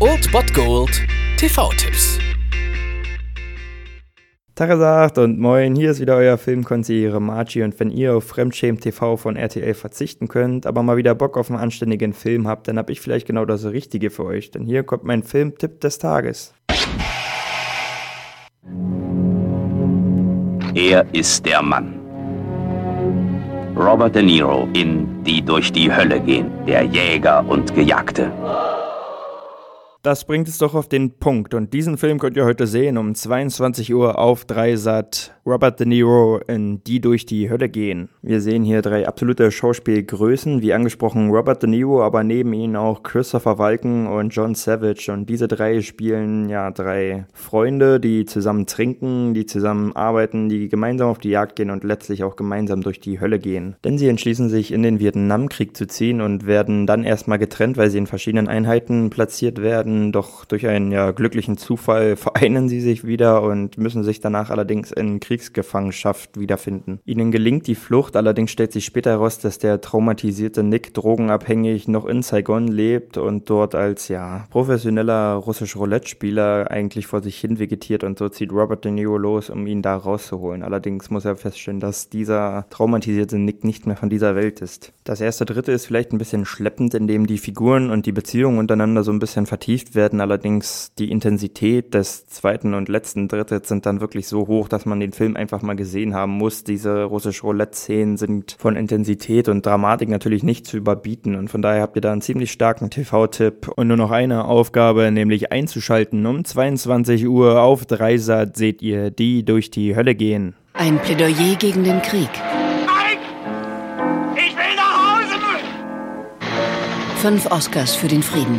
Old Bot Gold TV-Tipps. Tagesagt und moin, hier ist wieder euer Filmkonsigliere Margie und wenn ihr auf Fremdschämen TV von RTL verzichten könnt, aber mal wieder Bock auf einen anständigen Film habt, dann hab ich vielleicht genau das Richtige für euch, denn hier kommt mein Filmtipp des Tages. Er ist der Mann. Robert De Niro in Die durch die Hölle gehen, der Jäger und Gejagte. Das bringt es doch auf den Punkt. Und diesen Film könnt ihr heute sehen um 22 Uhr auf Dreisat. Robert De Niro in Die durch die Hölle gehen. Wir sehen hier drei absolute Schauspielgrößen, wie angesprochen Robert De Niro, aber neben ihnen auch Christopher Walken und John Savage. Und diese drei spielen ja drei Freunde, die zusammen trinken, die zusammen arbeiten, die gemeinsam auf die Jagd gehen und letztlich auch gemeinsam durch die Hölle gehen. Denn sie entschließen sich in den Vietnamkrieg zu ziehen und werden dann erstmal getrennt, weil sie in verschiedenen Einheiten platziert werden werden, doch durch einen ja, glücklichen Zufall vereinen sie sich wieder und müssen sich danach allerdings in Kriegsgefangenschaft wiederfinden. Ihnen gelingt die Flucht, allerdings stellt sich später heraus, dass der traumatisierte Nick drogenabhängig noch in Saigon lebt und dort als ja professioneller russisch Roulette-Spieler eigentlich vor sich hin vegetiert und so zieht Robert De Niro los, um ihn da rauszuholen. Allerdings muss er feststellen, dass dieser traumatisierte Nick nicht mehr von dieser Welt ist. Das erste Dritte ist vielleicht ein bisschen schleppend, indem die Figuren und die Beziehungen untereinander so ein bisschen vertieft vertieft werden. Allerdings die Intensität des zweiten und letzten Drittels sind dann wirklich so hoch, dass man den Film einfach mal gesehen haben muss. Diese russische Roulette-Szenen sind von Intensität und Dramatik natürlich nicht zu überbieten. Und von daher habt ihr da einen ziemlich starken TV-Tipp. Und nur noch eine Aufgabe, nämlich einzuschalten. Um 22 Uhr auf Dreisat seht ihr die durch die Hölle gehen. Ein Plädoyer gegen den Krieg. Nein! Ich will nach Hause! Fünf Oscars für den Frieden